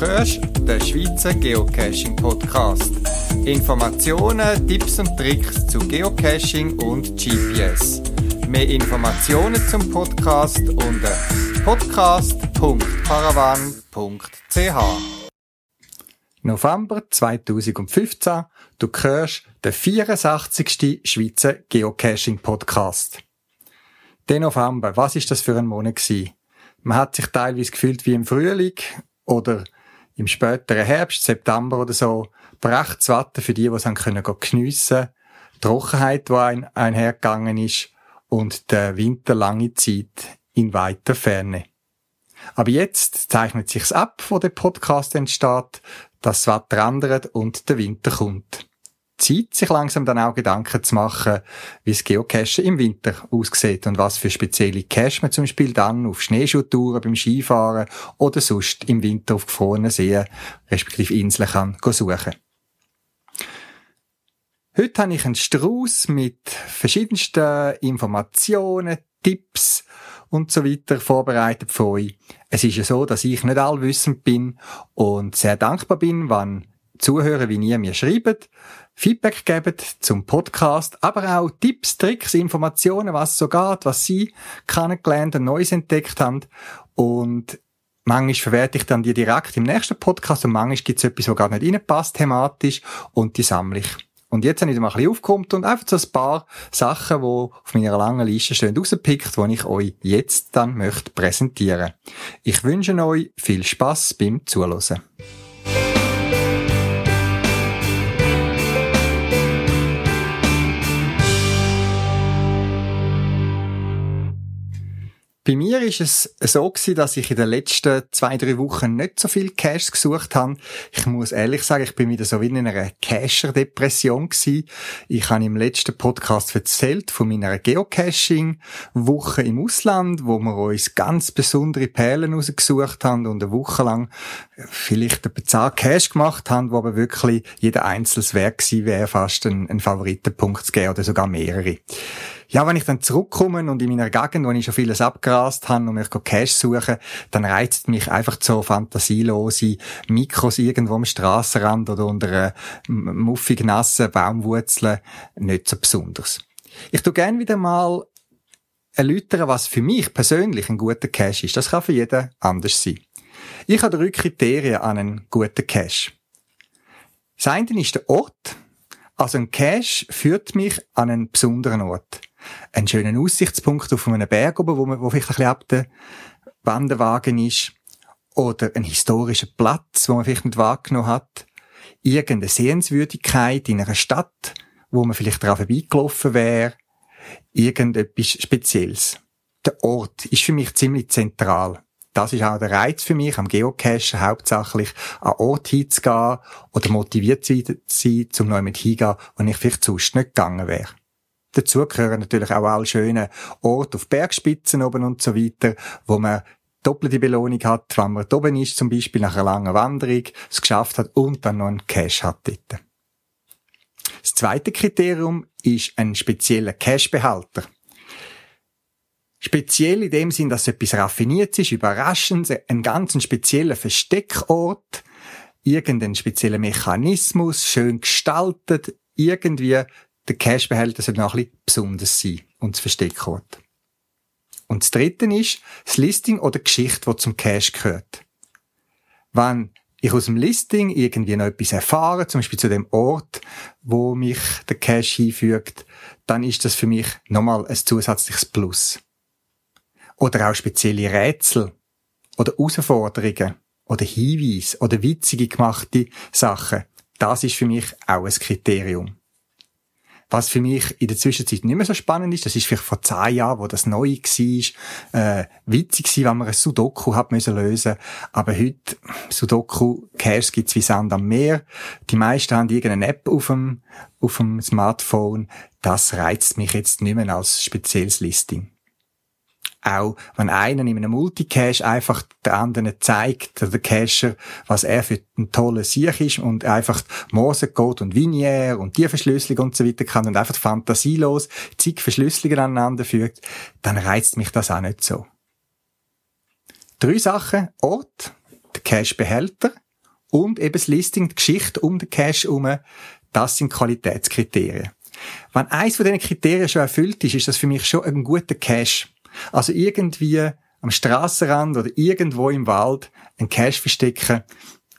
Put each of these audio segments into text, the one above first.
hörst den Schweizer Geocaching Podcast. Informationen, Tipps und Tricks zu Geocaching und GPS. Mehr Informationen zum Podcast unter podcast.paravan.ch. November 2015. Du hörst den 64. Schweizer Geocaching Podcast. Der November, was ist das für ein Monat gewesen? Man hat sich teilweise gefühlt wie im Frühling oder im späteren Herbst, September oder so. Brechtes Wetter für die, die es können geniessen Die Trockenheit, die ein, einhergegangen ist und der Winter lange Zeit in weiter Ferne. Aber jetzt zeichnet sich's ab, wo der Podcast entsteht, dass das Wetter ändert und der Winter kommt. Zeit, sich langsam dann auch Gedanken zu machen, wie das Geocachen im Winter aussieht und was für spezielle Cache man zum Beispiel dann auf Schneeschuhtouren beim Skifahren oder sonst im Winter auf gefrorenen Seen, respektive Inseln kann suchen. Heute habe ich einen Strauß mit verschiedensten Informationen, Tipps und so weiter vorbereitet für euch. Es ist ja so, dass ich nicht allwissend bin und sehr dankbar bin, wenn Zuhörer wie ihr mir schreiben, Feedback geben zum Podcast, aber auch Tipps, Tricks, Informationen, was so geht, was sie kennengelernt und Neues entdeckt haben. Und manchmal verwerte ich dann die direkt im nächsten Podcast und manchmal gibt es etwas, was gar nicht reinpasst thematisch und die sammle ich. Und jetzt habe ich mal ein bisschen aufgekommen und einfach so ein paar Sachen, die auf meiner langen Liste stehen, rausgepickt, die ich euch jetzt dann möchte präsentieren. Ich wünsche euch viel Spaß beim Zuhören. Bei mir ist es so gewesen, dass ich in den letzten zwei, drei Wochen nicht so viel Cash gesucht habe. Ich muss ehrlich sagen, ich bin wieder so wie in einer Cacher-Depression gewesen. Ich habe im letzten Podcast erzählt von meiner Geocaching-Woche im Ausland, wo wir uns ganz besondere Perlen rausgesucht haben und eine Woche lang vielleicht etwa zehn Cash gemacht haben, wo aber wirklich jeder einzelnes Werk gewesen wäre, fast ein, ein Favoritenpunkt zu geben oder sogar mehrere. Ja, wenn ich dann zurückkomme und in meiner Gegend, wo ich schon vieles abgrast habe und mich Cash suche, dann reizt mich einfach so fantasielose Mikros irgendwo am Strassenrand oder unter einer muffig nassen Baumwurzeln nicht so besonders. Ich tu gerne wieder mal erläutern, was für mich persönlich ein guter Cash ist. Das kann für jeden anders sein. Ich habe drei Kriterien an einen guten Cash. Das eine ist der Ort. Also ein Cache führt mich an einen besonderen Ort einen schönen Aussichtspunkt auf einem Berg oben, wo, man, wo vielleicht ein bisschen ab der Wanderwagen ist. Oder ein historischer Platz, wo man vielleicht nicht wahrgenommen hat. Irgendeine Sehenswürdigkeit in einer Stadt, wo man vielleicht daran vorbeigelaufen wäre. Irgendetwas Spezielles. Der Ort ist für mich ziemlich zentral. Das ist auch der Reiz für mich am Geocachen, hauptsächlich an Ort hinzugehen oder motiviert zu sein, zum neu mit hingehen, wo ich vielleicht sonst nicht gegangen wäre. Dazu gehören natürlich auch alle schönen Orte auf Bergspitzen oben und so weiter, wo man doppelte Belohnung hat, wenn man oben ist, zum Beispiel nach einer langen Wanderung, es geschafft hat und dann noch einen Cash hat dort. Das zweite Kriterium ist ein spezieller Cash-Behalter. Speziell in dem Sinn, dass etwas raffiniert ist, überraschend, ein ganz spezieller Versteckort, irgendein spezieller Mechanismus, schön gestaltet, irgendwie der Cashbehälter soll noch ein bisschen besonders sein und das Versteckort. Und das dritte ist das Listing oder Geschichte, die zum Cash gehört. Wenn ich aus dem Listing irgendwie noch etwas erfahre, zum Beispiel zu dem Ort, wo mich der Cash hinfügt, dann ist das für mich nochmal ein zusätzliches Plus. Oder auch spezielle Rätsel oder Herausforderungen oder Hinweise oder witzige gemachte Sachen. Das ist für mich auch ein Kriterium. Was für mich in der Zwischenzeit nicht mehr so spannend ist, das ist vielleicht vor zehn Jahren, wo das neu war, äh, witzig war, wenn man ein Sudoku hat müssen lösen. Aber heute, Sudoku-Caches gibt's wie Sand am Meer. Die meisten haben irgendeine App auf dem, auf dem Smartphone. Das reizt mich jetzt nicht mehr als spezielles Listing auch wenn einer in einem Multicache einfach der anderen zeigt, der Cacher, was er für ein toller Sieg ist und einfach Morsecode und Vinier und die Verschlüsselung und so weiter kann und einfach fantasielos zig Verschlüsselungen aneinander fügt, dann reizt mich das auch nicht so. Drei Sachen. Ort, der Cache-Behälter, und eben das Listing, die Geschichte um den Cache herum, das sind Qualitätskriterien. Wenn eins von diesen Kriterien schon erfüllt ist, ist das für mich schon ein guter Cache. Also irgendwie am Strassenrand oder irgendwo im Wald ein Cache verstecken,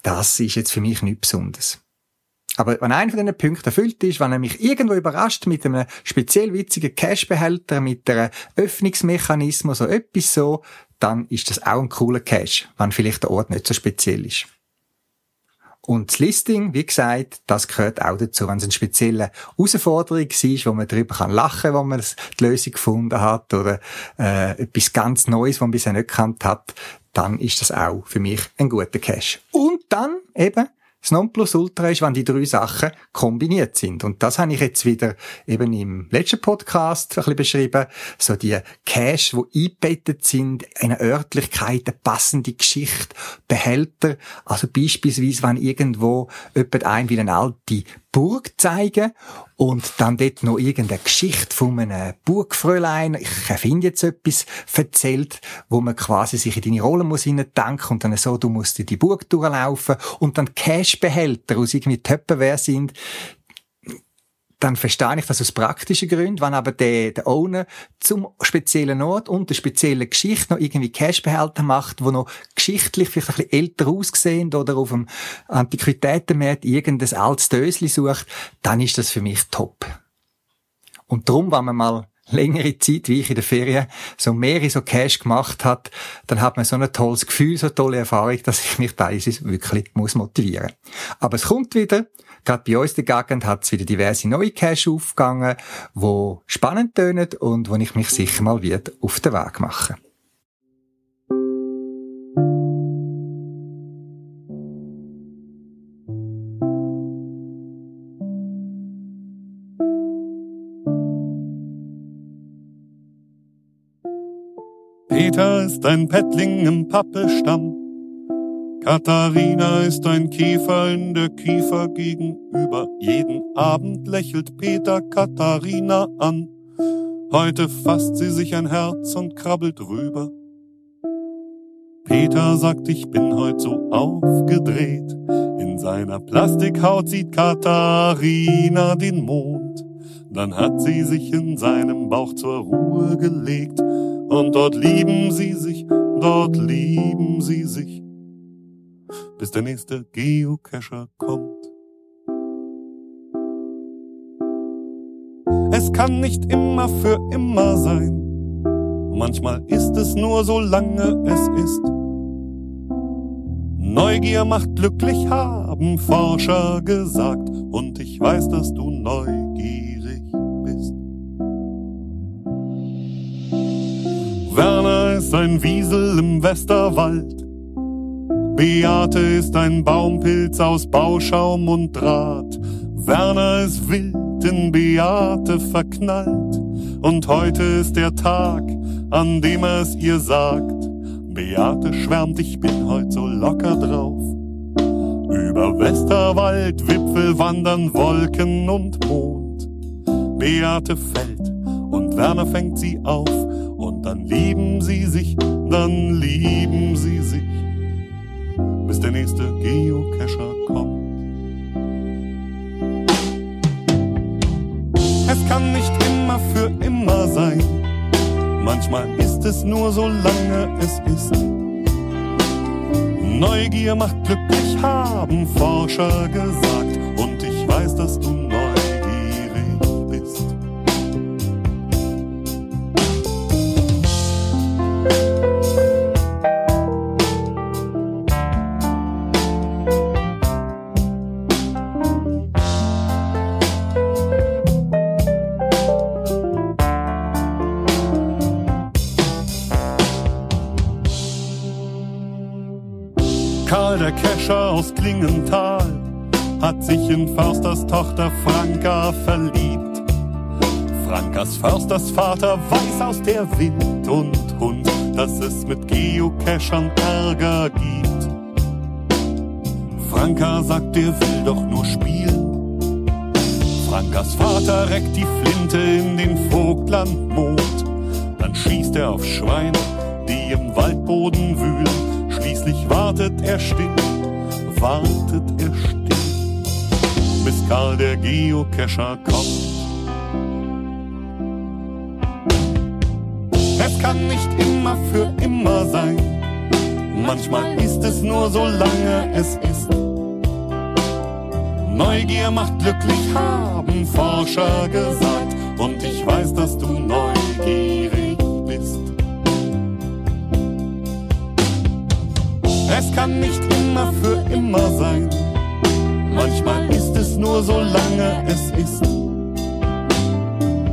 das ist jetzt für mich nichts Besonderes. Aber wenn einer von diesen Punkten erfüllt ist, wenn er mich irgendwo überrascht mit einem speziell witzigen Cache-Behälter, mit einem Öffnungsmechanismus oder etwas so, dann ist das auch ein cooler Cache, wenn vielleicht der Ort nicht so speziell ist. Und das Listing, wie gesagt, das gehört auch dazu, wenn es eine spezielle Herausforderung ist, wo man darüber kann lachen, wo man die Lösung gefunden hat oder äh, etwas ganz Neues, was man bisher nicht gekannt hat, dann ist das auch für mich ein guter Cache. Und dann eben das Nonplusultra ist, wenn die drei Sachen kombiniert sind. Und das habe ich jetzt wieder eben im letzten Podcast ein bisschen beschrieben. So die Cache, die eingebettet sind in eine Örtlichkeit, eine passende Geschichte, Behälter. Also beispielsweise, wenn irgendwo jemand ein wie eine alte Burg zeigen und dann dort noch irgendeine Geschichte von einem Burgfräulein, ich erfinde jetzt etwas, erzählt, wo man quasi sich in deine Rolle muss denken und dann so, du musst in die Burg durchlaufen und dann Cashbehälter aus irgendwie Töppenwehr sind, dann verstehe ich das aus praktischen Gründen. Wenn aber der, der Owner zum speziellen Ort und der speziellen Geschichte noch irgendwie Cashbehälter macht, wo noch geschichtlich vielleicht ein bisschen älter aussehen oder auf dem Antiquitätenmarkt irgendein altes Dösli sucht, dann ist das für mich top. Und darum, wenn man mal längere Zeit, wie ich in der Ferien, so mehrere so Cash gemacht hat, dann hat man so ein tolles Gefühl, so eine tolle Erfahrung, dass ich mich da wirklich muss motivieren. Aber es kommt wieder. Gerade bei uns in der Gegend hat es wieder diverse neue Cash aufgegangen, wo spannend tönen und wo ich mich sicher mal wieder auf den Weg mache. Peter ist ein Pettling im Pappestamm. Katharina ist ein Käfer in der Kiefer gegenüber. Jeden Abend lächelt Peter Katharina an. Heute fasst sie sich ein Herz und krabbelt rüber. Peter sagt, ich bin heute so aufgedreht. In seiner Plastikhaut sieht Katharina den Mond. Dann hat sie sich in seinem Bauch zur Ruhe gelegt und dort lieben sie sich, dort lieben sie sich, bis der nächste Geocacher kommt. Es kann nicht immer für immer sein, manchmal ist es nur so lange es ist. Neugier macht glücklich, haben Forscher gesagt, und ich weiß, dass du neugierig bist. Werner ist ein Wiesel im Westerwald. Beate ist ein Baumpilz aus Bauschaum und Draht. Werner ist wild in Beate verknallt. Und heute ist der Tag, an dem er es ihr sagt. Beate schwärmt, ich bin heute so locker drauf. Über Westerwald, Wipfel wandern Wolken und Mond. Beate fällt und Werner fängt sie auf und dann lieben sie sich, dann lieben sie sich, bis der nächste Geocacher kommt. Es kann nicht immer für immer sein, manchmal ist es nur so lange es ist. Neugier macht glücklich, haben Forscher gesagt, und ich weiß, dass du Tochter Franka verliebt. Frankas Försters Vater weiß aus der Wind und Hund, dass es mit Geocachern Ärger gibt. Franka sagt, er will doch nur spielen. Frankas Vater reckt die Flinte in den Vogtlandmond. Dann schießt er auf Schweine, die im Waldboden wühlen. Schließlich wartet er still wartet er still, bis Karl der Geocacher kommt. Es kann nicht immer für immer sein, manchmal ist es nur so lange es ist. Neugier macht glücklich, haben Forscher gesagt, und ich weiß, dass du neugierig bist. Es kann nicht immer für immer sein, manchmal ist es nur so lange es ist.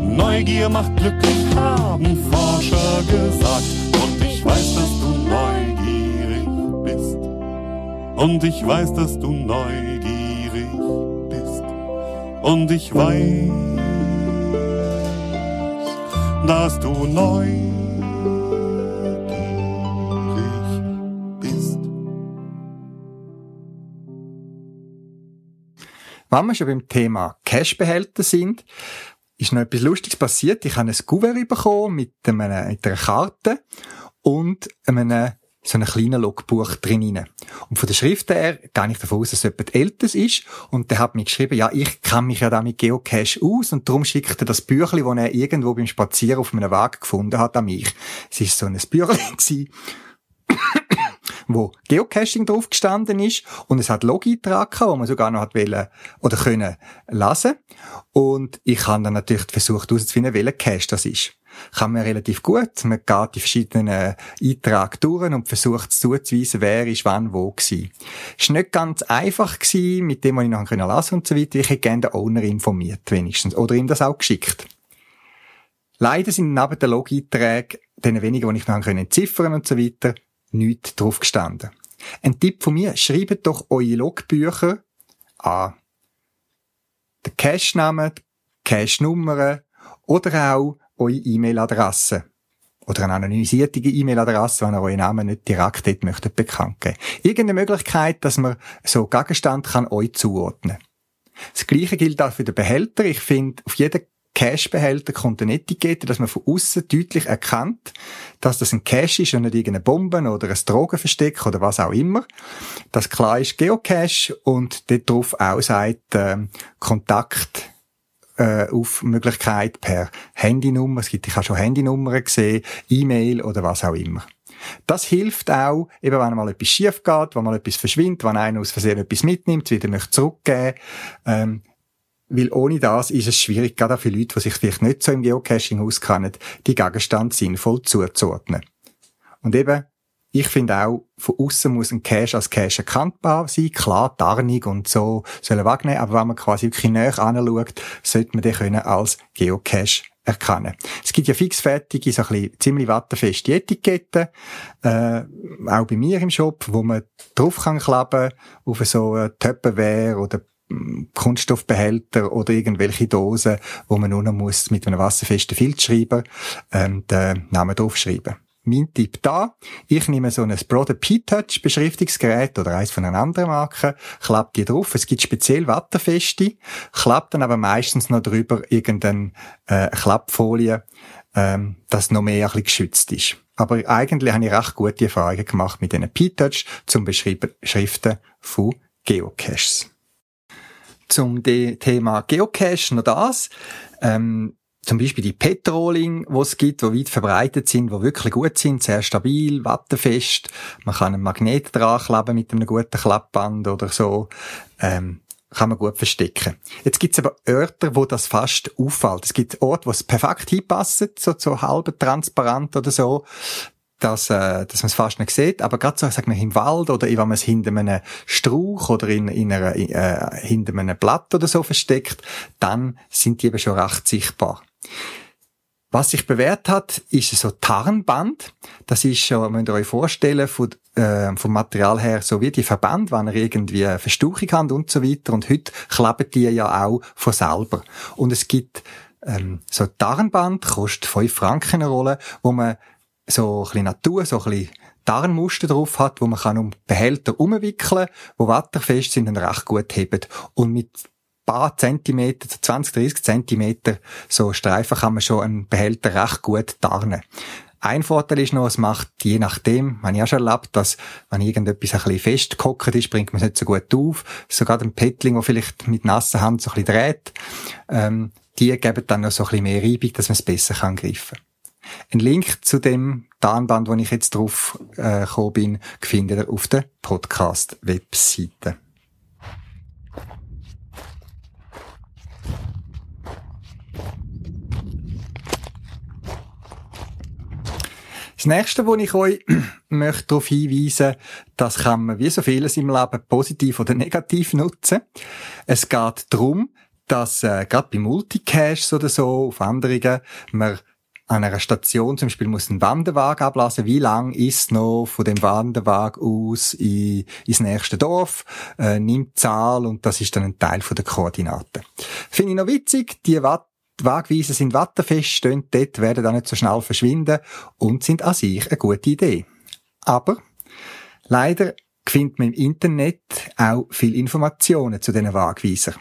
Neugier macht glücklich, haben Forscher gesagt, und ich weiß, dass du neugierig bist. Und ich weiß, dass du neugierig bist. Und ich weiß, dass du neugierig bist. Wenn wir schon beim Thema Cashbehälter sind, ist noch etwas Lustiges passiert. Ich habe ein Kuvert bekommen mit, einem, mit einer Karte und einem so einem kleinen Logbuch drin. Und von der Schrift her gehe ich davon aus, dass jemand Älteres ist. Und der hat mir geschrieben, ja, ich kann mich ja da mit Geocache aus und darum schickt er das Büchlein, das er irgendwo beim Spazieren auf einem Wagen gefunden hat, an mich. Es ist so ein Büchlein wo Geocaching drauf gestanden ist und es hat Log-Eintrag gehabt, wo man sogar noch hat wollen oder können lesen. Und ich habe dann natürlich versucht herauszufinden, welcher Cache das ist kann man relativ gut. Man geht die verschiedenen Einträge durch und versucht zuzuweisen, wer ist wann wo. Es war nicht ganz einfach gewesen, mit dem, was ich noch lesen konnte und so weiter. Ich hätte gerne den Owner informiert, wenigstens. Oder ihm das auch geschickt. Leider sind neben den Log-Einträgen, den wenigen, die ich noch entziffern und so weiter, nichts drauf gestanden. Ein Tipp von mir, schreibt doch eure Logbücher an den Cache-Namen, Cache-Nummern oder auch eure E-Mail-Adresse. Oder eine anonymisierte E-Mail-Adresse, wenn ihr euren Namen nicht direkt dort möchtet bekannt geben. Irgendeine Möglichkeit, dass man so Gegenstand kann euch zuordnen. Das Gleiche gilt auch für den Behälter. Ich finde, auf jeden Cash-Behälter kommt eine Etikette, dass man von außen deutlich erkennt, dass das ein Cash ist und nicht irgendeine Bombe oder ein Drogenversteck oder was auch immer. Das klar ist Geocache und dort drauf auch sagt, äh, Kontakt äh, auf Möglichkeit per Handynummer. Es gibt, ich habe schon Handynummern gesehen, E-Mail oder was auch immer. Das hilft auch, eben wenn mal etwas schief geht, wenn mal etwas verschwindet, wenn einer aus Versehen etwas mitnimmt, wieder möchte zurückgeben. Ähm, weil ohne das ist es schwierig, gerade auch für Leute, die sich vielleicht nicht so im Geocaching auskennen, die Gegenstand sinnvoll zuzuordnen. Und eben, ich finde auch, von außen muss ein Cache als Cache erkannbar sein. Klar, Tarnung und so sollen wegnehmen, aber wenn man quasi wirklich näher anschaut, sollte man den können als Geocache erkennen. Es gibt ja fixfertige, so ein bisschen ziemlich wattenfeste Etiketten, äh, auch bei mir im Shop, wo man drauf kann auf so Tupperware oder Kunststoffbehälter oder irgendwelche Dosen, wo man nur noch muss mit einem wasserfesten Filzschreiber ähm, den Namen draufschreiben mein Tipp da. Ich nehme so ein Brother P-Touch Beschriftungsgerät oder eins von einer anderen Marke, klappe die drauf. Es gibt speziell Watterfeste, klappt dann aber meistens noch drüber irgendeine äh, Klappfolie, ähm, dass noch mehr ein bisschen geschützt ist. Aber eigentlich habe ich recht gute Erfahrungen gemacht mit diesen P-Touch zum Beschriften von Geocaches. Zum Thema Geocache noch das. Ähm, zum Beispiel die Petroling, wo es gibt, wo weit verbreitet sind, wo wirklich gut sind, sehr stabil, wattenfest. Man kann einen Magnet dran kleben mit einem guten Klappband oder so. Ähm, kann man gut verstecken. Jetzt gibt's aber Orte, wo das fast auffällt. Es gibt Orte, wo es perfekt hinpassen, so, so halb transparent oder so dass, äh, dass man es fast nicht sieht. Aber gerade so, sagen wir, im Wald oder wenn man es hinter einem Strauch oder in, in einer, äh, hinter einem Blatt oder so versteckt, dann sind die eben schon recht sichtbar. Was sich bewährt hat, ist so Tarnband. Das ist schon, müsst ihr euch vorstellen, von, äh, vom Material her so wie die Verband, wenn ihr irgendwie Verstauchung habt und so weiter. Und heute kleben die ja auch von selber. Und es gibt ähm, so Tarnband, kostet 5 Franken eine Rolle, wo man so ein bisschen Natur, so ein bisschen Tarnmuster drauf hat, wo man kann um Behälter umwickeln, wo watterfest sind und recht gut heben. Und mit paar Zentimeter, 20, 30 Zentimeter so Streifen kann man schon einen Behälter recht gut tarnen. Ein Vorteil ist noch, es macht je nachdem, wenn ich auch schon erlebt, dass wenn irgendetwas ein bisschen festgehockt ist, bringt man es nicht so gut auf. Sogar ein Pettling, der vielleicht mit nasser Hand so ein bisschen dreht, ähm, die geben dann noch so ein bisschen mehr Reibung, dass man es besser kann greifen Ein Link zu dem Darnband, wo ich jetzt drauf äh, gekommen bin, findet ihr auf der Podcast-Webseite. Das nächste, wo ich euch möchte darauf hinweisen, das kann man wie so vieles im Leben positiv oder negativ nutzen. Es geht darum, dass äh, gerade bei Multicaches oder so auf anderen man an einer Station zum Beispiel muss ein Wanderwagen ablassen. Wie lang ist noch von dem Wanderwagen aus in, ins nächste Dorf? Äh, nimmt Zahl und das ist dann ein Teil von der Koordinaten. Finde ich noch witzig. Die Watt Wagweisen sind wattenfest, stehen dort, werden dann nicht so schnell verschwinden und sind an sich eine gute Idee. Aber leider findet man im Internet auch viel Informationen zu diesen Wagweisern.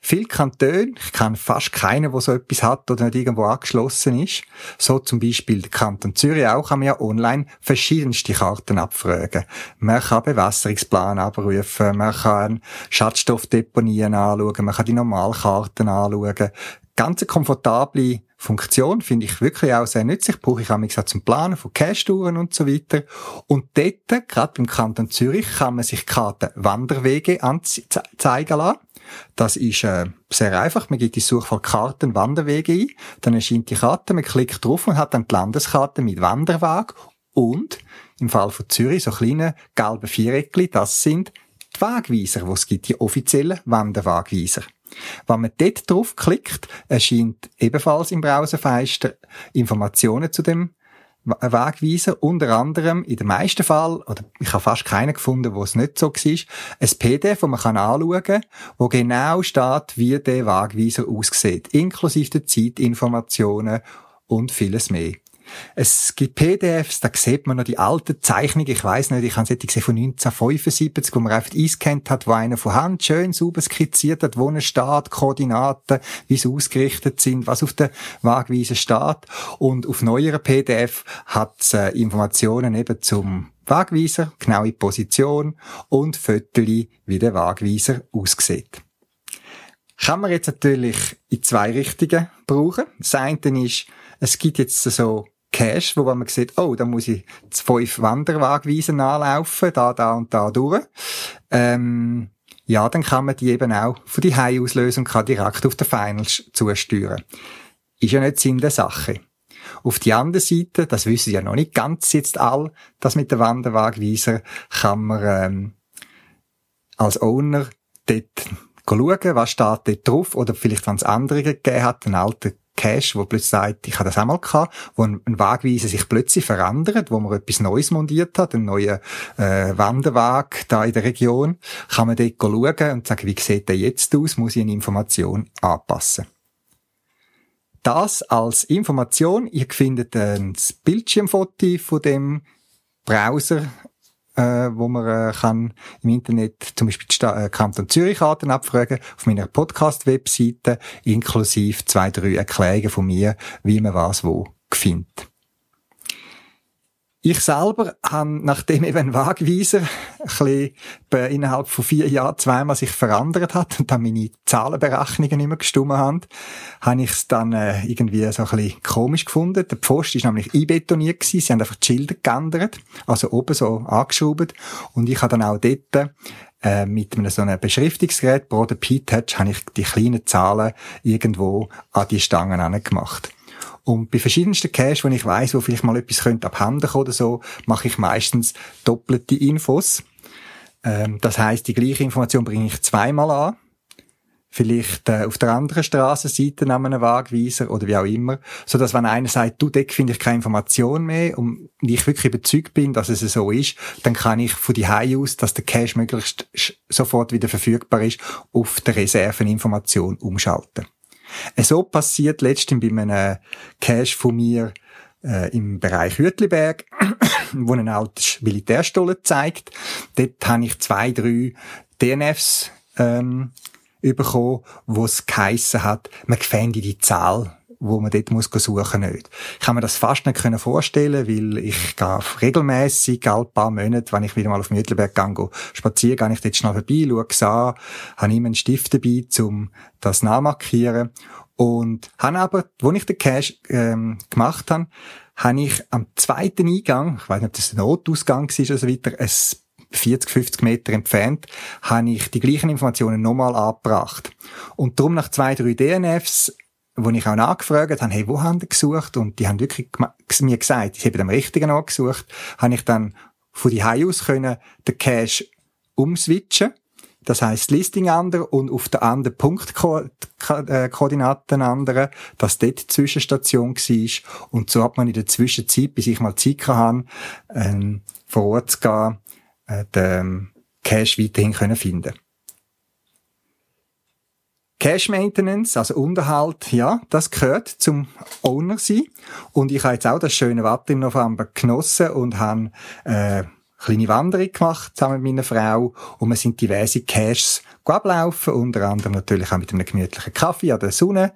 Viele Kantone, ich kenne fast keinen, der so etwas hat oder nicht irgendwo angeschlossen ist. So zum Beispiel der Kanton Zürich auch, kann man ja online verschiedenste Karten abfragen. Man kann Bewässerungsplan abrufen, man kann Schadstoffdeponien anschauen, man kann die Normalkarten anschauen, ganz komfortable Funktion, finde ich wirklich auch sehr nützlich. Brauche ich auch zum Planen von Cache-Touren und so weiter. Und dort, gerade beim Kanton Zürich, kann man sich Karten Wanderwege anzeigen lassen. Das ist äh, sehr einfach. Man gibt die Suchfall Karten Wanderwege ein, dann erscheint die Karte, man klickt drauf und hat dann die Landeskarte mit Wanderweg und im Fall von Zürich so kleine gelbe Viereckli, das sind die Wegweiser, wo es gibt, die offiziellen Wanderwegweiser. Wenn man dort draufklickt, erscheint ebenfalls im Browserfenster Informationen zu dem Wegweiser, unter anderem in den meisten Fällen, oder ich habe fast keinen gefunden, wo es nicht so war, ein PDF, das man anschauen kann, wo genau steht, wie der Wegweiser aussieht, inklusive der Zeitinformationen und vieles mehr. Es gibt PDFs, da sieht man noch die alten Zeichnungen. Ich weiß nicht, ich habe es gesehen von 1975, wo man einfach eingescannt hat, wo einer von Hand schön sauber skizziert hat, wo ein steht, Koordinaten, wie sie ausgerichtet sind, was auf der Waagweise steht. Und auf neueren PDF hat es äh, Informationen eben zum Waagweiser, genaue Position und Fötterli, wie der Waagweiser aussieht. Kann man jetzt natürlich in zwei Richtungen brauchen. Das eine ist, es gibt jetzt so Cache, wo man sieht, oh, da muss ich fünf Wanderwagweisen anlaufen, da, da und da durch. Ähm, ja, dann kann man die eben auch von die Hause auslösen und kann direkt auf den Finals zusteuern. Ist ja nicht Sinn der Sache. Auf die andere Seite, das wissen ja noch nicht ganz jetzt all, das mit der Wanderwagweiser kann man ähm, als Owner dort schauen, was steht dort drauf, oder vielleicht, wenn es andere gegeben hat, einen alten Cache, wo plötzlich sagt, ich habe das auch mal gehabt, wo ein, ein sich plötzlich verändert, wo man etwas Neues montiert hat, einen neuen äh, Wanderwag da in der Region, kann man dort schauen und sagen, wie sieht der jetzt aus, muss ich eine Information anpassen. Das als Information. Ihr findet ein Bildschirmfoto von dem Browser äh, wo man äh, kann im Internet zum Beispiel die Sta äh, Kanton Zürich Karten abfragen, auf meiner Podcast-Webseite, inklusive zwei, drei Erklärungen von mir, wie man was wo findet. Ich selber habe, nachdem eben ein Wagweiser ein bisschen innerhalb von vier Jahren zweimal sich verändert hat und dann meine Zahlenberechnungen nicht mehr gestimmt haben, habe ich es dann äh, irgendwie so ein bisschen komisch gefunden. Der Pfost ist nämlich einbetoniert gewesen. Sie haben einfach die Schilder geändert, also oben so angeschraubt. Und ich habe dann auch dort äh, mit einem so einem Beschriftungsgerät, Broder P-Touch, habe ich die kleinen Zahlen irgendwo an die Stangen gemacht. Und bei verschiedensten Caches, wo ich weiss, wo vielleicht mal etwas könnte abhanden oder so, mache ich meistens doppelte Infos. Ähm, das heißt, die gleiche Information bringe ich zweimal an. Vielleicht äh, auf der anderen Straßenseite neben einem Wagweiser oder wie auch immer. So dass wenn einer sagt, du, Deck finde ich keine Information mehr und ich wirklich überzeugt bin, dass es so ist, dann kann ich von die aus, dass der Cache möglichst sofort wieder verfügbar ist, auf der Reserveninformation umschalten. So passiert letztens bei einem Cache von mir äh, im Bereich Hütliberg, wo ein altes Militärstollen zeigt. Dort habe ich zwei, drei DNFs ähm, bekommen, wo es geheissen hat, man fände die Zahl wo man dort muss suchen nicht. Ich kann mir das fast nicht vorstellen, weil ich gehe regelmäßig, alle paar Monate, wenn ich wieder mal auf Mütterberg gehe, spazieren, gehe ich dort schnell vorbei, schaue es an, habe immer einen Stift dabei, um das nachmarkieren. Und habe aber, wo ich den Cache ähm, gemacht habe, habe ich am zweiten Eingang, ich weiß nicht, ob das ein Notausgang war oder so weiter, ein 40, 50 Meter entfernt, habe ich die gleichen Informationen nochmal angebracht. Und darum nach zwei, drei DNFs, wo ich auch nachgefragt habe, hey, wo haben die gesucht? Und die haben wirklich mir gesagt, ich habe den richtigen angesucht, habe ich dann von die aus können den Cache umswitchen. Das heißt Listing ändern und auf der anderen Punktkoordinaten ändern, dass dort die Zwischenstation war. Und so hat man in der Zwischenzeit, bis ich mal Zeit hatte, ähm, vor Ort zu gehen, äh, den Cache weiterhin können finden Cache Maintenance, also Unterhalt, ja, das gehört zum Owner sein. Und ich habe jetzt auch das schöne Wetter im November genossen und habe äh, kleine Wanderung gemacht zusammen mit meiner Frau. Und wir sind diverse Caches ablaufen, unter anderem natürlich auch mit einem gemütlichen Kaffee an der Sonne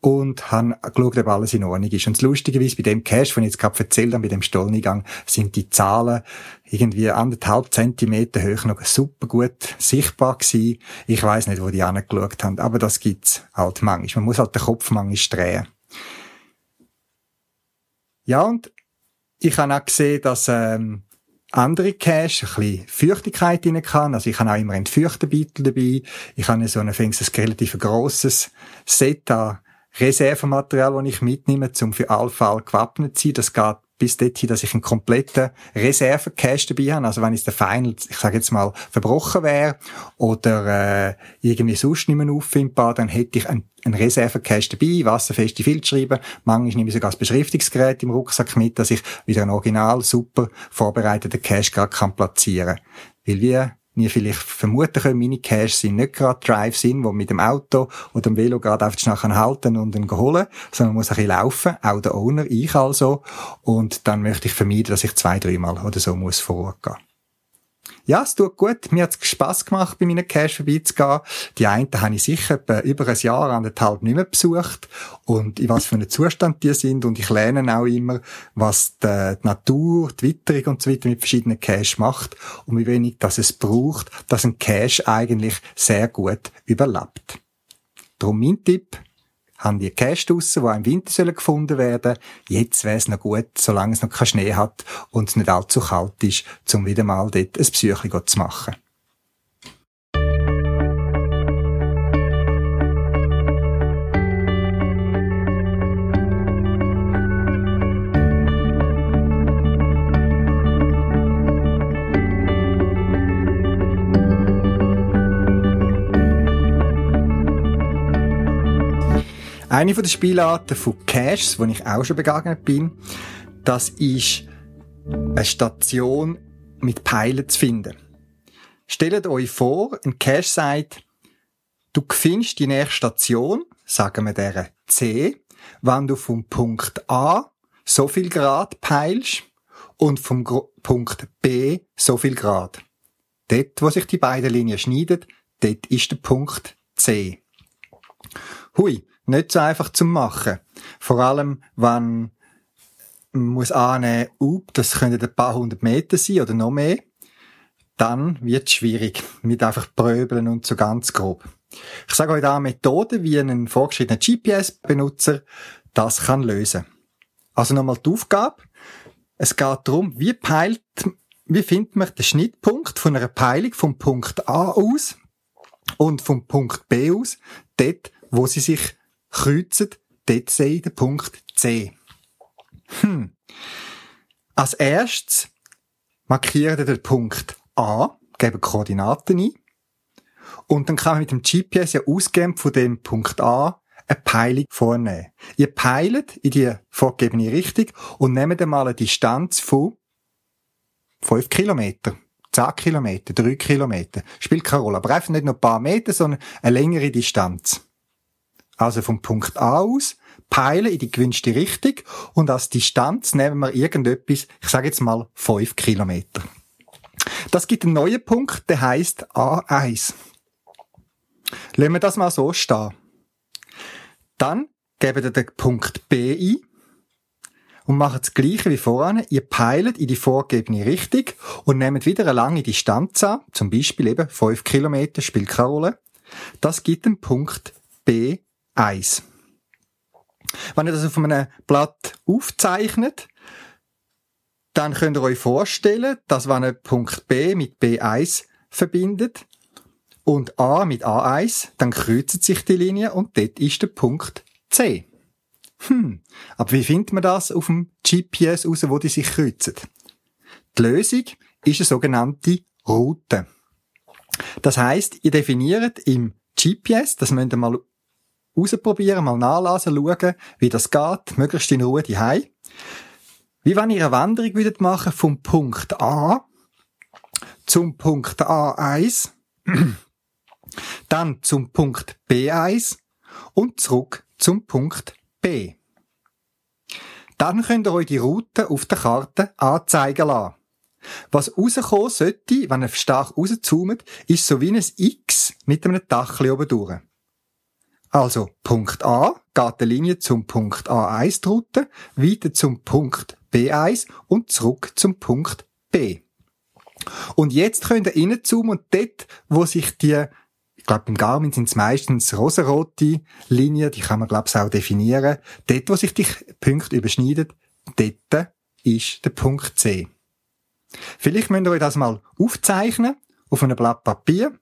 und haben geschaut, ob alles in Ordnung ist. Und das Lustigerweise bei dem Cache, von ich jetzt gerade erzählt habe, bei dem Stolleneingang, sind die Zahlen irgendwie anderthalb Zentimeter hoch noch super gut sichtbar gewesen. Ich weiß nicht, wo die angeschaut haben, aber das gibt's halt manchmal. Man muss halt den Kopf manchmal drehen. Ja, und ich habe auch gesehen, dass ähm, andere Cache ein bisschen Feuchtigkeit rein kann. Also ich habe auch immer einen Feuchtebeitel dabei. Ich habe so ein, ein relativ grosses Set an Reservematerial, das ich mitnehme, um für alle Fall gewappnet zu sein. Das geht bis dorthin, dass ich einen kompletten Reserve-Cache dabei habe. Also wenn es der Final, ich sage jetzt mal, verbrochen wäre oder äh, irgendwie sonst nicht mehr auffindbar, dann hätte ich einen, einen Reserve-Cache dabei, wasserfeste Filzschreiber. Manchmal nehme ich sogar das Beschriftungsgerät im Rucksack mit, dass ich wieder einen original super vorbereiteten Cache gerade platzieren kann. Weil wie wir vielleicht vermuten können, meine Caches sind nicht gerade Drives in, wo mit dem Auto oder dem Velo gerade einfach schnell halten und dann holen, sondern man muss ein bisschen laufen, auch der Owner, ich also. Und dann möchte ich vermeiden, dass ich zwei, dreimal oder so muss vor Ort gehen. Ja, es tut gut. Mir hat es Spass gemacht, bei meinen Cash vorbeizugehen. Die einen habe ich sicher über ein Jahr, anderthalb nicht mehr besucht. Und in was für einem Zustand die sind. Und ich lerne auch immer, was die, Natur, die Witterung und so weiter mit verschiedenen Cash macht. Und wie wenig das es braucht, dass ein Cache eigentlich sehr gut überlebt. Darum mein Tipp, haben die Cash draussen, die im Winter gefunden werden sollen. Jetzt wäre es noch gut, solange es noch keinen Schnee hat und es nicht allzu kalt ist, um wieder mal dort ein Psyche zu machen. Eine den Spielarten von Caches, wo ich auch schon begegnet bin, das ist eine Station mit Pfeilen zu finden. Stellt euch vor, ein Cache sagt, du findest die nächste Station, sagen wir der C, wenn du vom Punkt A so viel Grad peilst und vom Punkt B so viel Grad. Dort, wo sich die beiden Linien schneiden, dort ist der Punkt C. Hui, nicht so einfach zu machen. Vor allem, wenn man muss annehmen, uh, das könnte ein paar hundert Meter sein oder noch mehr, dann wird es schwierig mit einfach Pröbeln und so ganz grob. Ich sage euch da eine Methode, wie ein vorgeschriebener GPS-Benutzer das kann lösen. Also nochmal die Aufgabe. Es geht darum, wie peilt, wie findet man den Schnittpunkt von einer Peilung vom Punkt A aus und vom Punkt B aus, dort, wo sie sich kreuzen, ich den Punkt C. Hm. Als erstes markieren den Punkt A, geben Koordinaten ein. Und dann kann man mit dem GPS ja ausgehend von dem Punkt A eine Peilung vornehmen. Ihr peilt in die vorgegebene Richtung und nehmt einmal eine Distanz von 5 Kilometer, 10 Kilometer, 3 Kilometer. Spielt keine Rolle. Aber einfach nicht nur ein paar Meter, sondern eine längere Distanz. Also vom Punkt A aus, peilen in die gewünschte Richtung und als Distanz nehmen wir irgendetwas, ich sage jetzt mal 5 Kilometer. Das gibt einen neuen Punkt, der heißt A1. Lassen wir das mal so stehen. Dann gebt ihr den Punkt B ein und macht das Gleiche wie voran. Ihr peilt in die vorgegebene Richtung und nehmt wieder eine lange Distanz an, zum Beispiel eben 5 Kilometer, spielt keine Rolle. Das gibt den Punkt B1. Wenn ihr das auf einem Blatt aufzeichnet, dann könnt ihr euch vorstellen, dass wenn ihr Punkt B mit B1 verbindet und A mit A1, dann kreuzen sich die Linie und dort ist der Punkt C. Hm, aber wie findet man das auf dem GPS raus, wo die sich kreuzen? Die Lösung ist eine sogenannte Route. Das heißt, ihr definiert im GPS, das müsst ihr mal ausprobieren, mal nachlesen, schauen, wie das geht, möglichst in Ruhe daheim. Wie wenn ihr eine Wanderung würdet machen vom Punkt A zum Punkt A1, dann zum Punkt B1 und zurück zum Punkt B. Dann könnt ihr euch die Route auf der Karte anzeigen lassen. Was rauskommen sollte, wenn ihr stark rauszoomt, ist so wie ein X mit einem Dachli oben durch. Also, Punkt A geht die Linie zum Punkt A1 die Route, weiter zum Punkt B1 und zurück zum Punkt B. Und jetzt könnt ihr reinzoomen und dort, wo sich die, ich glaube beim Garmin sind es meistens rosarote Linien, die kann man glaube ich auch definieren, dort, wo sich die Punkte überschneiden, dort ist der Punkt C. Vielleicht müsst ihr euch das mal aufzeichnen auf einem Blatt Papier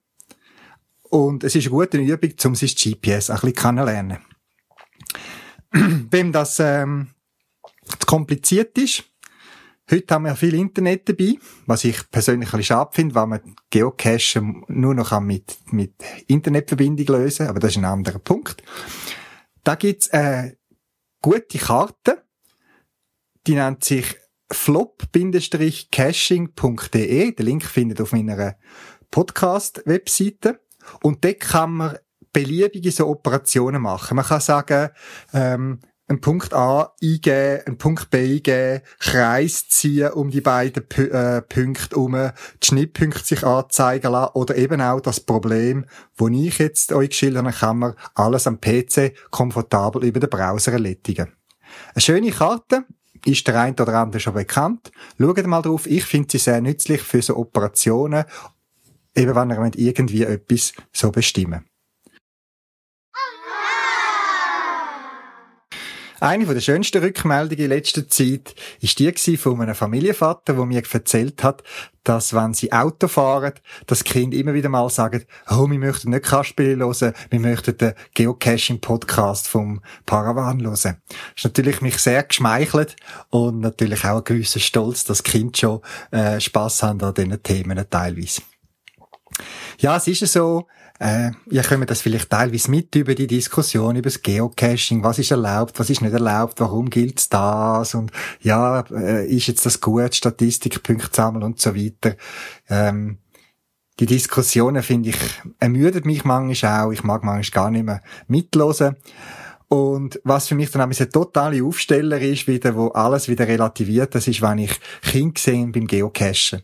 und es ist eine gute Übung, um sein GPS ein bisschen kennenlernen. Wem das ähm, zu kompliziert ist, heute haben wir viel Internet dabei, was ich persönlich ein bisschen schade finde, weil man Geocache nur noch mit, mit Internetverbindung lösen kann, aber das ist ein anderer Punkt. Da gibt's eine gute Karte, die nennt sich flop-caching.de. Den Link findet ihr auf meiner Podcast-Webseite. Und dort kann man beliebige so Operationen machen. Man kann sagen, ähm, einen Punkt A eingeben, einen Punkt B eingeben, Kreis ziehen um die beiden P äh, Punkte herum, die Schnittpunkte sich anzeigen lassen oder eben auch das Problem, wo ich jetzt euch geschildert habe, kann man alles am PC komfortabel über den Browser erledigen. Eine schöne Karte, ist der eine oder andere schon bekannt. Schaut mal drauf. Ich finde sie sehr nützlich für so Operationen eben wenn ihr irgendwie etwas so bestimmen Eine der schönsten Rückmeldungen in letzter Zeit ist die von einem Familienvater, der mir erzählt hat, dass wenn sie Auto fahren, das Kind immer wieder mal sagt, oh, wir möchten nicht Kasperle hören, wir möchten den Geocaching-Podcast vom Paravan hören. Das ist natürlich mich sehr geschmeichelt und natürlich auch ein gewisser Stolz, dass Kind schon äh, Spass haben an diesen Themen teilweise. Ja, es ist so, äh, ihr kommt das vielleicht teilweise mit über die Diskussion über das Geocaching. Was ist erlaubt, was ist nicht erlaubt, warum gilt das? Und ja, äh, ist jetzt das gut, Statistikpunkte sammeln und so weiter. Ähm, die Diskussionen, finde ich, ermüdet mich manchmal auch. Ich mag manchmal gar nicht mehr mitlosen. Und was für mich dann auch ein totale Aufsteller ist, wieder, wo alles wieder relativiert, das ist, wenn ich Kind gesehen beim Geocachen.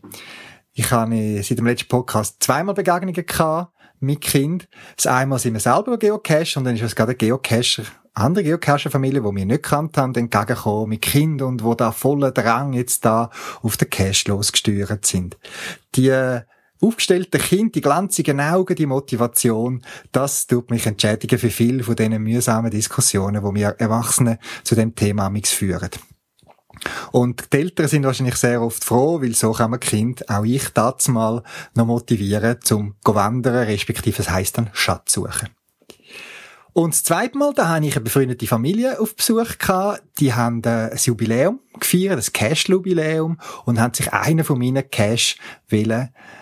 Ich habe seit dem letzten Podcast zweimal Begegnungen gehabt mit Kind. Das einmal sind wir selber Geocacher und dann ist es gerade ein Geocacher, andere Geocacher-Familie, die wir nicht gekannt haben, entgegengekommen mit Kind und wo da voller Drang jetzt da auf den Cache losgesteuert sind. Die äh, aufgestellten Kind, die glanzigen Augen, die Motivation, das tut mich entschädigen für viele von diesen mühsamen Diskussionen, wo wir Erwachsene zu dem Thema führen. Und die Eltern sind wahrscheinlich sehr oft froh, weil so kann man Kind, auch ich das mal, noch motivieren, zum wandern, respektive es heisst dann Schatz suchen. Und das zweite Mal, da habe ich eine befreundete Familie auf Besuch gehabt. Die haben äh, ein Jubiläum gefeiert, das Cash-Jubiläum, und haben sich einen von meinen Cash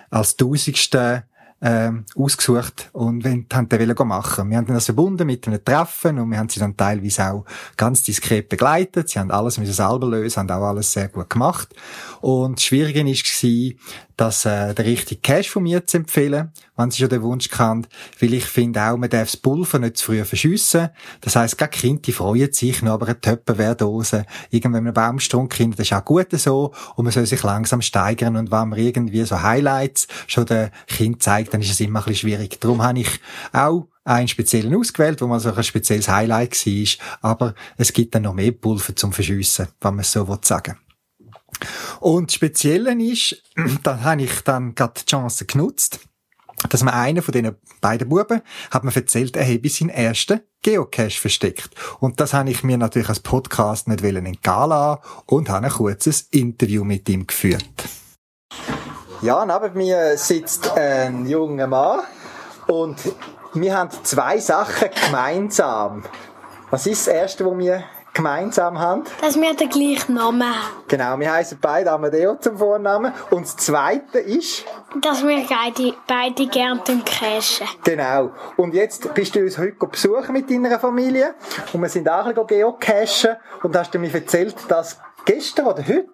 als tausendsten ähm, ausgesucht und haben den wollen machen. Wir haben das verbunden mit einem Treffen und wir haben sie dann teilweise auch ganz diskret begleitet. Sie haben alles müssen selber lösen, haben auch alles sehr gut gemacht. Und das Schwierige war, dass äh, der richtige Cash von mir zu empfehlen, wenn sie schon den Wunsch kennt, weil ich finde auch, man darf das Pulver nicht zu früh verschiessen. Das heisst, gar Kinder, die freuen sich noch, aber eine Töppenwehrdose, irgendwann einen Baumstrunk Kinder, das ist auch gut so und man soll sich langsam steigern und wenn man irgendwie so Highlights schon den Kind zeigt, dann ist es immer ein bisschen schwierig. Darum habe ich auch einen speziellen ausgewählt, wo man so ein spezielles Highlight war. Aber es gibt dann noch mehr Pulver zum Verschiessen, wenn man es so sagen Und das Spezielle ist, da habe ich dann gerade die Chance genutzt, dass man einer von diesen beiden Buben hat mir erzählt, er habe seinen ersten Geocache versteckt. Und das habe ich mir natürlich als Podcast nicht entgehen lassen und habe ein kurzes Interview mit ihm geführt. Ja, neben mir sitzt ein junger Mann und wir haben zwei Sachen gemeinsam. Was ist das Erste, was wir gemeinsam haben? Dass wir den gleichen Namen haben. Genau, wir heißen beide Amadeo zum Vornamen. Und das Zweite ist? Dass wir beide, beide gerne cashen. Genau. Und jetzt bist du uns heute besuchen mit deiner Familie. Und wir sind auch ein bisschen geocachen. Und hast du mir erzählt, dass gestern oder heute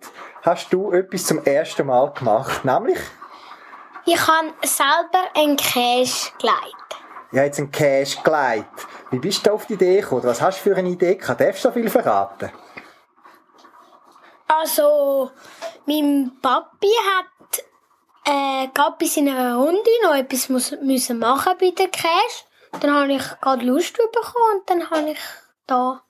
hast du etwas zum ersten Mal gemacht. Nämlich? Ich habe selber einen Cache geleitet. Ja, jetzt einen Cache geleitet. Wie bist du auf die Idee gekommen? Was hast du für eine Idee gehabt? Darfst du so viel verraten? Also, mein Papi hat äh, gerade bei seiner Runde noch etwas muss, müssen machen bei der Cash. Dann habe ich gerade Lust bekommen und dann habe ich da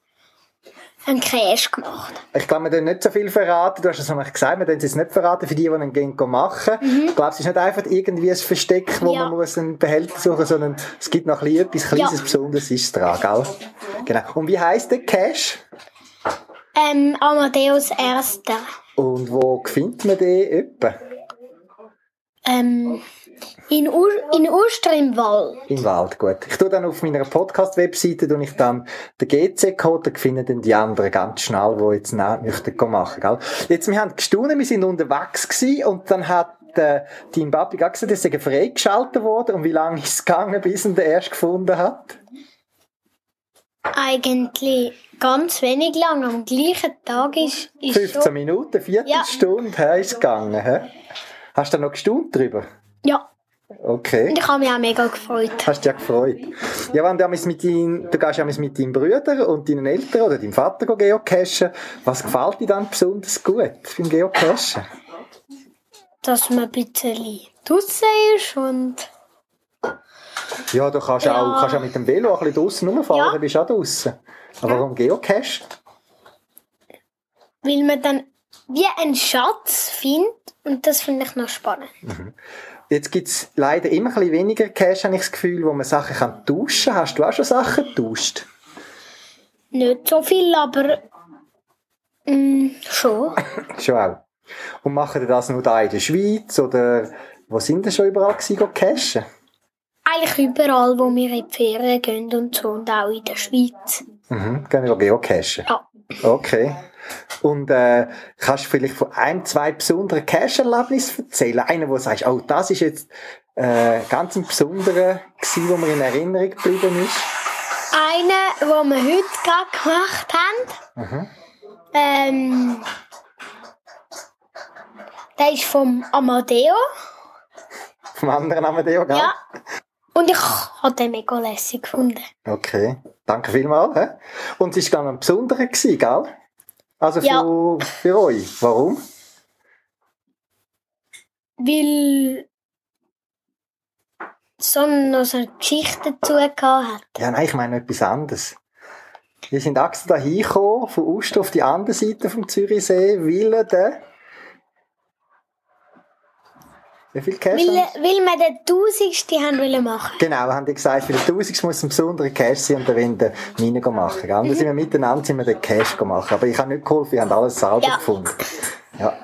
einen Cash gemacht. Ich glaube, wir dürfen nicht so viel verraten. Du hast es noch gesagt, wir dürfen es nicht verraten für die, die einen gehen machen. Mhm. Ich glaube, es ist nicht einfach irgendwie ein Versteck, wo ja. man muss einen Behälter suchen muss, sondern es gibt noch etwas Kleines, ja. Besonderes ist dran, gell? Genau. Und wie heisst der Cash? Ähm, Amadeus Erster. Und wo findet man den etwa? Ähm, in, Ur in Uster im Wald. Im Wald, gut. Ich tue dann auf meiner Podcast-Webseite und ich dann den GC-Code, da finden dann die anderen ganz schnell, die jetzt nach möchten machen, gell? Jetzt, wir haben gestaunt, wir sind unterwegs gewesen und dann hat äh, dein Papi gesagt, dass er freigeschaltet worden und wie lange ist es gegangen, bis er den erst gefunden hat? Eigentlich ganz wenig lang. Am gleichen Tag ist, ist 15 schon... Minuten, Viertelstunde ja. ist es gegangen. He? Hast du noch gestaunt drüber? Ja. Okay. Und ich habe mich auch mega gefreut. Hast dich ja gefreut. Ja, wenn du mit dein, du gehst ja mit deinen Brüdern und deinen Eltern oder deinem Vater geocachen, was gefällt dir dann besonders gut beim Geocachen? Dass man ein bisschen draussen ist und... Ja, du kannst, ja. Auch, kannst auch mit dem Velo ein bisschen draussen rumfahren, ja. bist auch draussen. Aber warum Geocache? Weil man dann wie einen Schatz findet und das finde ich noch spannend. Mhm. Jetzt gibt es leider immer ein bisschen weniger Cash, habe ich das Gefühl, wo man Sachen kann tauschen kann. Hast du auch schon Sachen getauscht? Nicht so viel, aber mm, schon. schon auch. Und machen ihr das nur da in der Schweiz oder wo sind ihr schon überall gewesen, cashen? Eigentlich überall, wo wir in die Ferien gehen und so und auch in der Schweiz. Mhm, gehen wir geocachen? Ja. Okay. Und äh, kannst du vielleicht von ein, zwei besonderen Cash-Erlebnissen erzählen? Einer, wo du sagst, oh, das ist jetzt äh, ganz ein besonderer gewesen, wo mir in Erinnerung geblieben ist? Einer, wo wir heute gerade gemacht haben. Mhm. Ähm, der ist vom Amadeo. Vom anderen Amadeo, gell? Ja. Und ich habe den mega lässig gefunden. Okay. Danke vielmals. He? Und es war ein besonderer, gell? Also ja. für, für euch. Warum? Weil so eine, so eine Geschichte dazu hat. Ja, nein, ich meine etwas anderes. Wir sind extra da hingekommen, von Oster auf die andere Seite vom Zürichsee, weil der wie viel Cash weil, weil wir den Tausendste haben wollen machen. Genau, haben die gesagt, für den Tausendste muss ein besonderer Cash sein und dann wollen wir Mine machen. Und dann sind wir miteinander sind wir den Cash gemacht. Aber ich habe nicht geholfen, wir haben alles selber ja. gefunden. Ja.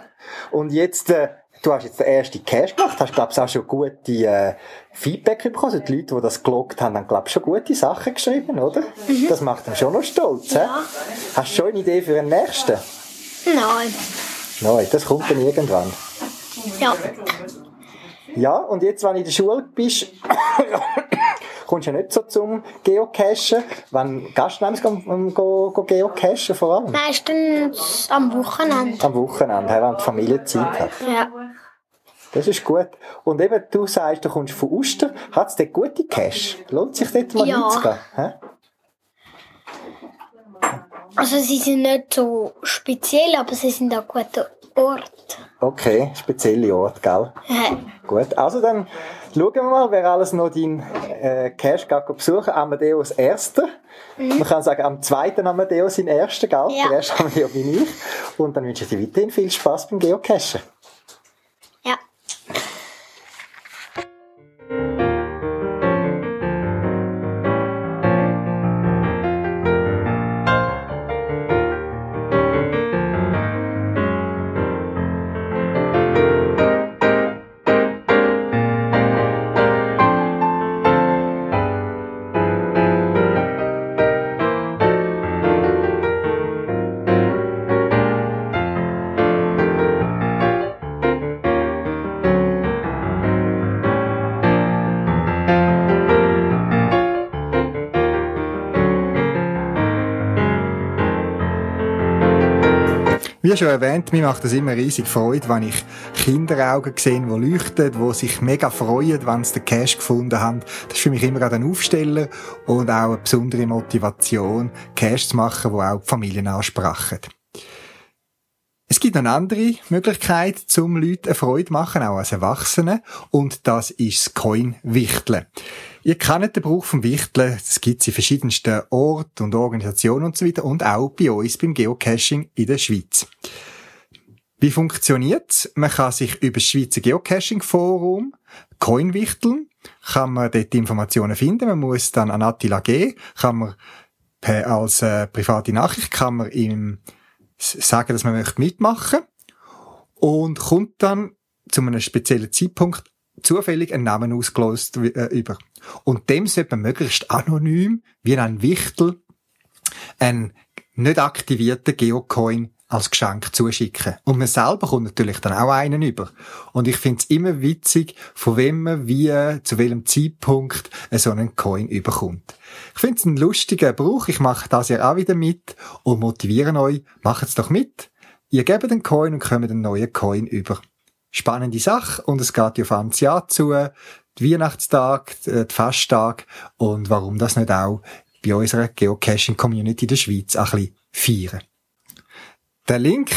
Und jetzt, äh, du hast jetzt den ersten Cash gemacht, hast, glaube ich, auch schon gute äh, Feedback bekommen. Also die Leute, die das geloggt haben, haben, glaube ich, schon gute Sachen geschrieben, oder? Mhm. Das macht dann schon noch stolz. Ja. Hast du schon eine Idee für den nächsten? Nein. Nein, das kommt dann irgendwann. Ja. Ja, und jetzt, wenn du in der Schule bist, kommst du ja nicht so zum Geocachen. Wann gehst du nämlich go, go geocachen vor allem? Meistens am Wochenende. Am Wochenende, wenn die Familie Zeit hat. Ja. Das ist gut. Und eben, du sagst, du kommst von Uster. Hat es dort gute Cash? Lohnt sich dort mal ja. hinzugehen? Also sie sind nicht so speziell, aber sie sind auch gut Ort. Okay, spezielle Ort, gell? Äh, Gut, also dann schauen wir mal, wer alles noch deinen äh, Cash besuchen. Amadeus Erster. Man kann sagen, am zweiten Amadeus in Erster, gell? Ja. Der erste Amadeus bin ich. Und dann wünsche ich dir weiterhin viel Spaß beim Geocachen. Wie schon erwähnt, mir macht es immer riesig Freude, wenn ich Kinderaugen sehe, die leuchten, die sich mega freuen, wenn sie den Cash gefunden haben. Das ist für mich immer ein Aufsteller und auch eine besondere Motivation, Cash zu machen, wo auch die Familien ansprechen. Es gibt noch eine andere Möglichkeit, zum Leuten eine Freude zu machen, auch als Erwachsene, und das ist das Coin-Wichteln. Ihr kennt den Brauch vom Wichteln, das gibt's in verschiedensten Orten und Organisationen und so weiter, und auch bei uns beim Geocaching in der Schweiz. Wie funktioniert's? Man kann sich über das Schweizer Geocaching Forum Coin wichteln, kann man dort Informationen finden, man muss dann an Attila gehen, kann man per, als äh, private Nachricht kann man ihm sagen, dass man möchte mitmachen. Und kommt dann zu einem speziellen Zeitpunkt zufällig einen Namen ausgelost äh, über. Und dem sollte man möglichst anonym, wie ein Wichtel, einen nicht aktivierten Geocoin als Geschenk zuschicken. Und man selber kommt natürlich dann auch einen über. Und ich finde es immer witzig, von wem man wie, zu welchem Zeitpunkt so einen Coin überkommt. Ich finde es einen lustigen Brauch. Ich mache das ja auch wieder mit und motiviere euch, macht es doch mit. Ihr gebt den Coin und kommt einen neuen Coin über. Spannende Sache und es geht ja auf ans Jahr zu, die Weihnachtstag, die Festtag und warum das nicht auch bei unserer Geocaching-Community in der Schweiz ein bisschen feiern. Den Link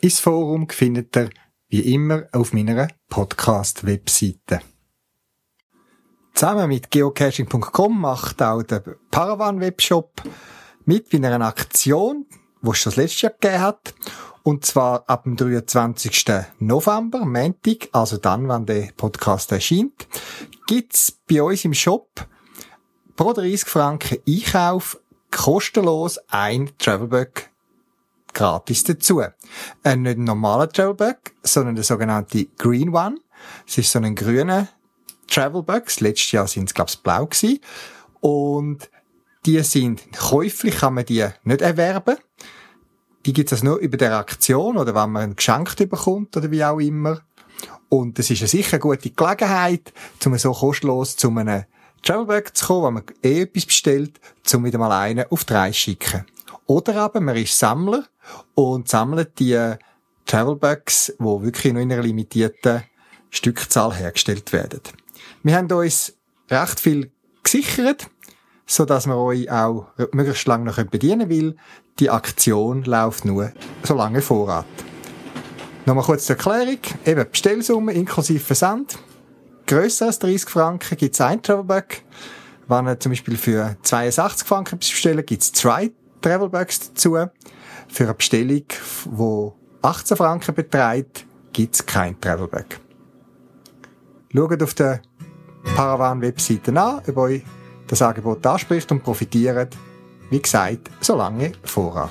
ins Forum findet ihr wie immer auf meiner Podcast-Webseite. Zusammen mit geocaching.com macht auch der Paravan Webshop mit bei einer Aktion, die es schon das letzte Jahr gegeben hat. Und zwar ab dem 23. November, Montag, also dann, wenn der Podcast erscheint, gibt's bei uns im Shop pro 30 Franken Einkauf kostenlos ein Travelbug gratis dazu. Ein nicht normaler Travelbug, sondern der sogenannte Green One. Es ist so ein grüner Travelbug. Das letzte Jahr sind es, glaube ich, blau gewesen. Und die sind käuflich, kann man die nicht erwerben. Die gibt es also nur über der Aktion oder wenn man ein Geschenk bekommt oder wie auch immer. Und es ist eine sicher gute Gelegenheit, um so kostenlos zu einem Travelbag zu kommen, wenn man eh etwas bestellt, um wieder mal einen auf drei zu schicken. Oder aber man ist Sammler und sammelt die Travelbags, die wirklich nur in einer limitierten Stückzahl hergestellt werden. Wir haben uns recht viel gesichert, so dass wir euch auch möglichst lange noch bedienen will. Die Aktion läuft nur so lange Vorrat. Nochmal kurz zur Erklärung. Eben Bestellsumme inklusive Versand. Grösser als 30 Franken gibt es ein Travelbag. Wenn ihr zum Beispiel für 82 Franken bestellt, gibt es zwei Travelbags dazu. Für eine Bestellung, die 18 Franken beträgt, gibt es kein Travelbag. Schaut auf der Paravan-Webseite an, ob euch das Angebot anspricht und profitiert, wie gesagt, solange Vorrat.